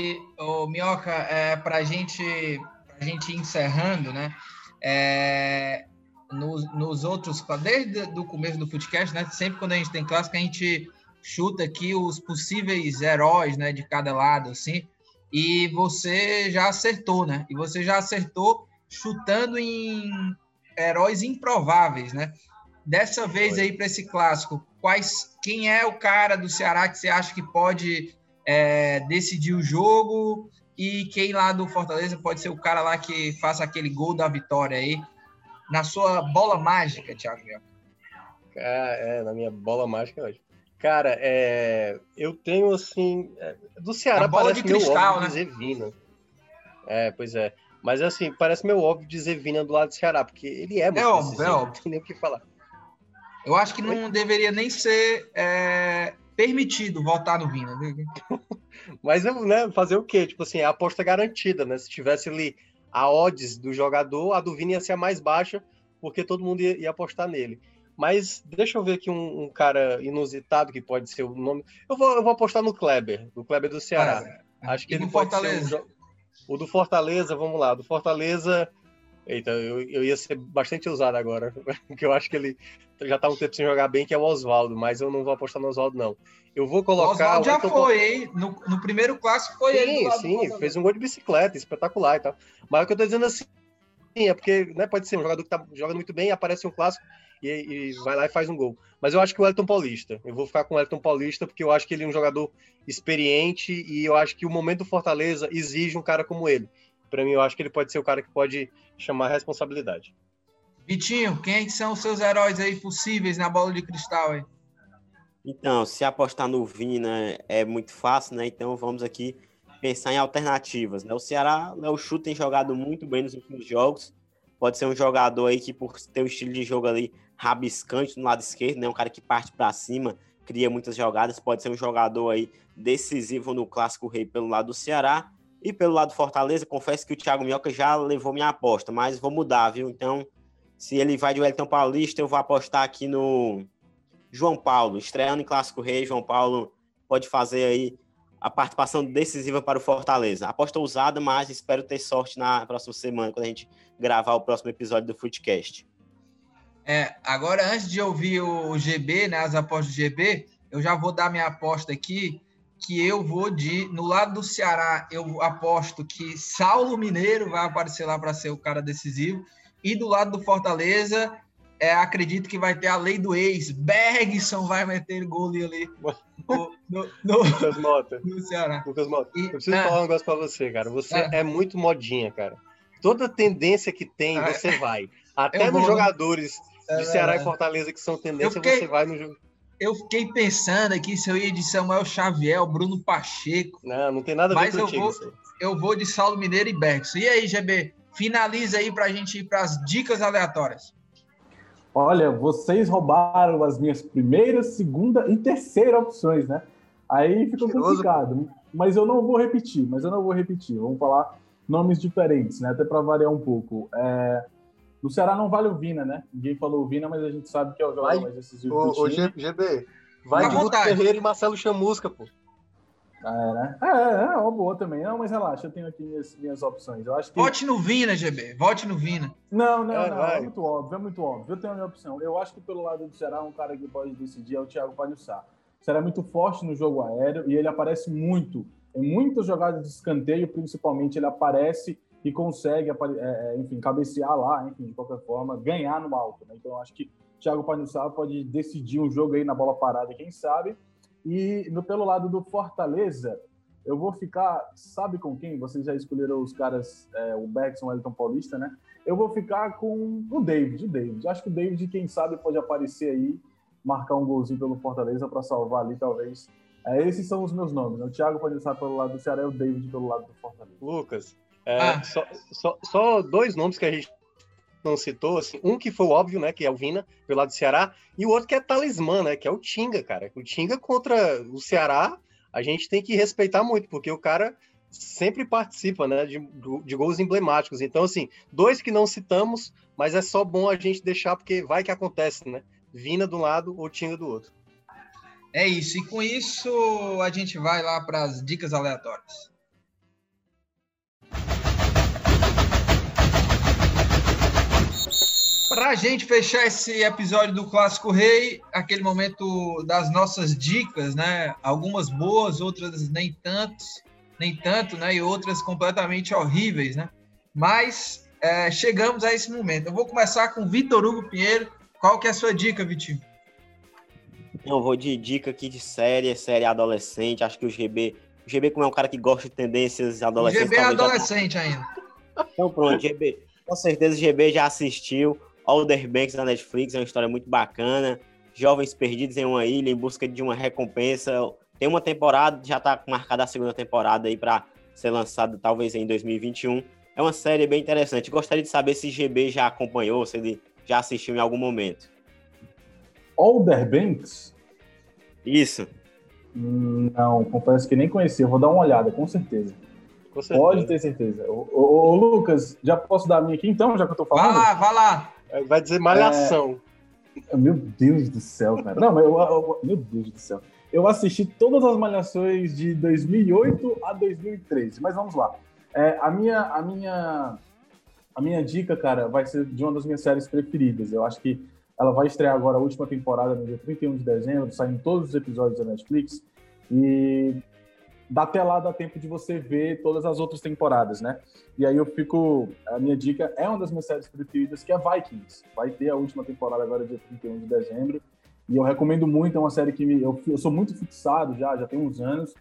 E, ô, Minhoca, é, para gente, a gente encerrando, né? É, nos, nos outros, desde o começo do podcast, né? Sempre quando a gente tem clássico, a gente chuta aqui os possíveis heróis, né? De cada lado, assim. E você já acertou, né? E você já acertou chutando em heróis improváveis, né? Dessa vez aí para esse clássico, quais, quem é o cara do Ceará que você acha que pode é, decidir o jogo e quem lá do Fortaleza pode ser o cara lá que faça aquele gol da vitória aí na sua bola mágica, Thiago É, na minha bola mágica hoje. Cara, é, eu tenho assim. É, do Ceará a bola parece de cristal, óbvio né? dizer Vina. É, pois é. Mas assim, parece meu óbvio dizer Vina do lado do Ceará, porque ele é muito É óbvio, é óbvio. Não tem nem o que falar. Eu acho que não deveria nem ser é, permitido votar no Vina. Mas né, fazer o quê? Tipo assim, a aposta garantida, né? Se tivesse ali a odds do jogador, a do Vina ia ser a mais baixa, porque todo mundo ia, ia apostar nele. Mas deixa eu ver aqui um, um, cara inusitado que pode ser o nome. Eu vou, eu vou apostar no Kleber, do Kleber do Ceará. Ah, Acho que ele pode Fortaleza. ser o, o do Fortaleza, vamos lá. Do Fortaleza, Eita, eu, eu ia ser bastante usado agora, porque eu acho que ele já tá um tempo sem jogar bem, que é o Oswaldo, mas eu não vou apostar no Oswaldo, não. Eu vou colocar. O Oswaldo já foi, hein? No, no, primeiro clássico foi sim, ele. Sim, sim, fez um gol de bicicleta, espetacular e tal. Mas o que eu tô dizendo assim, é porque né, pode ser um jogador que tá jogando muito bem, aparece um clássico e, e, vai lá e faz um gol. Mas eu acho que o Elton Paulista. Eu vou ficar com o Elton Paulista, porque eu acho que ele é um jogador experiente e eu acho que o momento do Fortaleza exige um cara como ele para mim, eu acho que ele pode ser o cara que pode chamar a responsabilidade. Vitinho, quem são os seus heróis aí possíveis na bola de cristal aí? Então, se apostar no Vina é muito fácil, né? Então vamos aqui pensar em alternativas. Né? O Ceará, né, o Chu tem jogado muito bem nos últimos jogos. Pode ser um jogador aí que, por ter um estilo de jogo ali rabiscante no lado esquerdo, né? Um cara que parte para cima, cria muitas jogadas. Pode ser um jogador aí decisivo no Clássico Rei pelo lado do Ceará. E pelo lado do Fortaleza, confesso que o Thiago Minhoca já levou minha aposta, mas vou mudar, viu? Então, se ele vai de Wellington Paulista, eu vou apostar aqui no João Paulo. Estreando em Clássico Rei, João Paulo pode fazer aí a participação decisiva para o Fortaleza. Aposta ousada, mas espero ter sorte na próxima semana, quando a gente gravar o próximo episódio do Footcast. É, agora, antes de ouvir o GB, né, as apostas do GB, eu já vou dar minha aposta aqui que eu vou de. No lado do Ceará, eu aposto que Saulo Mineiro vai aparecer lá para ser o cara decisivo. E do lado do Fortaleza, é, acredito que vai ter a lei do ex. Bergson vai meter gol ali no, no, no, Lucas Mota. no Ceará. Lucas Mota, e, eu preciso é, falar um negócio para você, cara. Você é. é. muito modinha, cara. Toda tendência que tem, é. você vai. Até nos jogadores de Ceará e Fortaleza que são tendência, fiquei... você vai no jogo eu fiquei pensando aqui se eu ia de Samuel Xavier, Bruno Pacheco. Não, não tem nada a ver contigo. Mas eu vou, eu vou de Saulo Mineiro e Bergson. E aí, GB? Finaliza aí para a gente ir para as dicas aleatórias. Olha, vocês roubaram as minhas primeira, segunda e terceira opções, né? Aí ficou complicado. Mas eu não vou repetir, mas eu não vou repetir. Vamos falar nomes diferentes, né? Até para variar um pouco. É... No Ceará não vale o Vina, né? Ninguém falou o Vina, mas a gente sabe que é o jogador vai, mais decisivo o, do time. O GB, vai de Guto Ferreira e Marcelo Chamusca, pô. Ah, é, né? É, é, é uma boa também. Não, mas relaxa, eu tenho aqui minhas, minhas opções. Eu acho que... Vote no Vina, GB. Vote no Vina. Não, não, é, não. Vai. É muito óbvio, é muito óbvio. Eu tenho a minha opção. Eu acho que pelo lado do Ceará, um cara que pode decidir é o Thiago Palhussá. O Ceará é muito forte no jogo aéreo e ele aparece muito. Em muitas jogadas de escanteio, principalmente, ele aparece e consegue, é, é, enfim, cabecear lá, enfim, de qualquer forma, ganhar no alto. Né? Então, acho que Thiago Panussá pode decidir um jogo aí na bola parada, quem sabe. E no, pelo lado do Fortaleza, eu vou ficar, sabe com quem? Vocês já escolheram os caras, é, o Beckson, o Elton Paulista, né? Eu vou ficar com o David, o David. Acho que o David, quem sabe, pode aparecer aí, marcar um golzinho pelo Fortaleza para salvar ali, talvez. É, esses são os meus nomes. Né? O Thiago pode estar pelo lado do Ceará e o David pelo lado do Fortaleza. Lucas, é, ah. só, só, só dois nomes que a gente não citou, assim, um que foi óbvio, né, que é o Vina, pelo lado do Ceará, e o outro que é talismã, né, que é o Tinga, cara. O Tinga contra o Ceará, a gente tem que respeitar muito, porque o cara sempre participa, né, de, de gols emblemáticos. Então, assim, dois que não citamos, mas é só bom a gente deixar, porque vai que acontece, né? Vina do lado ou Tinga do outro. É isso, e com isso a gente vai lá para as dicas aleatórias. Para a gente fechar esse episódio do Clássico Rei, aquele momento das nossas dicas, né? Algumas boas, outras nem tantos, nem tanto, né? E outras completamente horríveis, né? Mas é, chegamos a esse momento. Eu vou começar com Vitor Hugo Pinheiro. Qual que é a sua dica, Vitinho? Eu vou de dica aqui de série, série adolescente. Acho que o GB, o GB como é um cara que gosta de tendências adolescentes. O GB é adolescente já... ainda. Então pronto, GB. Com certeza o GB já assistiu. Older Banks na Netflix, é uma história muito bacana. Jovens perdidos em uma ilha em busca de uma recompensa. Tem uma temporada, já está marcada a segunda temporada aí para ser lançada talvez em 2021. É uma série bem interessante. Gostaria de saber se GB já acompanhou, se ele já assistiu em algum momento. Older Banks? Isso. Não, confesso que nem conhecia. Vou dar uma olhada, com certeza. Com certeza. Pode ter certeza. Ô, ô, ô, Lucas, já posso dar a minha aqui então, já que eu tô falando? Vai lá, vai lá. É, vai dizer malhação. É... Meu Deus do céu, cara. Não, mas eu, eu, meu Deus do céu. Eu assisti todas as malhações de 2008 a 2013, mas vamos lá. É, a, minha, a, minha, a minha dica, cara, vai ser de uma das minhas séries preferidas. Eu acho que ela vai estrear agora a última temporada no dia 31 de dezembro, saindo todos os episódios da Netflix. E até lá dá tempo de você ver todas as outras temporadas, né? E aí eu fico. A minha dica é uma das minhas séries preferidas, que é Vikings. Vai ter a última temporada agora, dia 31 de dezembro. E eu recomendo muito, é uma série que me, eu, eu sou muito fixado já, já tem uns anos.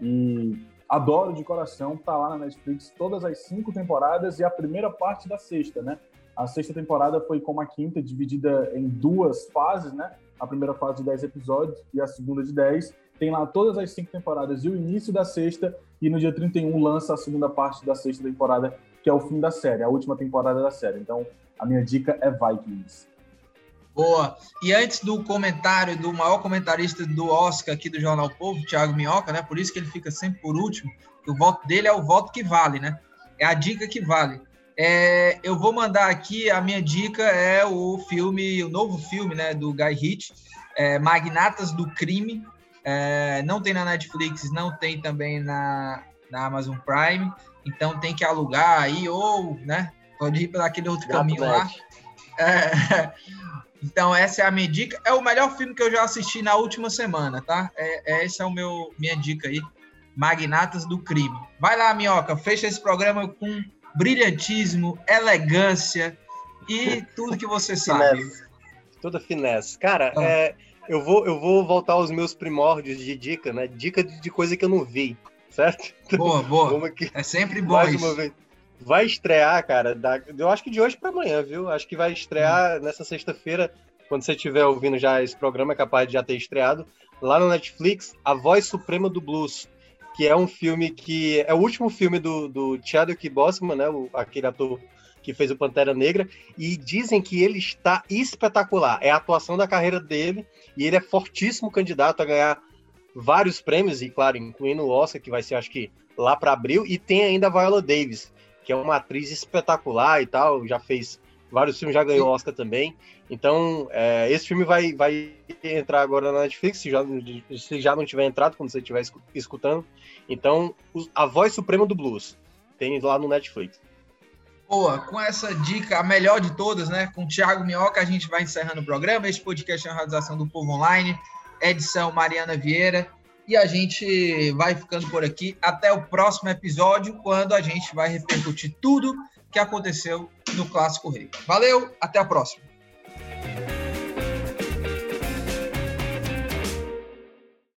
E adoro de coração, tá lá na Netflix todas as cinco temporadas e a primeira parte da sexta, né? A sexta temporada foi como a quinta, dividida em duas fases, né? A primeira fase de 10 episódios e a segunda de 10 tem lá todas as cinco temporadas e o início da sexta, e no dia 31 lança a segunda parte da sexta temporada, que é o fim da série, a última temporada da série. Então, a minha dica é Vikings. Boa. E antes do comentário do maior comentarista do Oscar aqui do Jornal Povo, Thiago Minhoca, né? Por isso que ele fica sempre por último. O voto dele é o voto que vale, né? É a dica que vale. É, eu vou mandar aqui, a minha dica é o filme, o novo filme, né, do Guy Ritchie, é, Magnatas do Crime, é, não tem na Netflix, não tem também na, na Amazon Prime, então tem que alugar aí, ou, né? Pode ir para aquele outro Gato caminho lá. É, então, essa é a minha dica. É o melhor filme que eu já assisti na última semana, tá? É, é essa é o meu minha dica aí. Magnatas do Crime. Vai lá, Minhoca, fecha esse programa com brilhantismo, elegância e tudo que você sabe. Finesse. Toda finesse. Cara, ah. é, eu vou, eu vou voltar aos meus primórdios de dica, né? Dica de, de coisa que eu não vi, certo? Boa, boa. É sempre bom mais isso. Uma vez. Vai estrear, cara, da, eu acho que de hoje para amanhã, viu? Acho que vai estrear hum. nessa sexta-feira, quando você estiver ouvindo já esse programa, é capaz de já ter estreado, lá no Netflix, A Voz Suprema do Blues, que é um filme que é o último filme do, do Chadwick Boseman, né? O, aquele ator que fez o Pantera Negra, e dizem que ele está espetacular. É a atuação da carreira dele, e ele é fortíssimo candidato a ganhar vários prêmios, e claro, incluindo o Oscar, que vai ser, acho que, lá para abril, e tem ainda a Viola Davis, que é uma atriz espetacular e tal, já fez vários filmes, já ganhou Oscar também. Então, é, esse filme vai, vai entrar agora na Netflix, se já, se já não tiver entrado, quando você estiver escutando. Então, A Voz Suprema do Blues, tem lá no Netflix. Boa, com essa dica, a melhor de todas, né? Com o Thiago Minhoca, a gente vai encerrando o programa. Este podcast é uma realização do Povo Online, edição Mariana Vieira. E a gente vai ficando por aqui. Até o próximo episódio, quando a gente vai repercutir tudo que aconteceu no Clássico Rei. Valeu, até a próxima.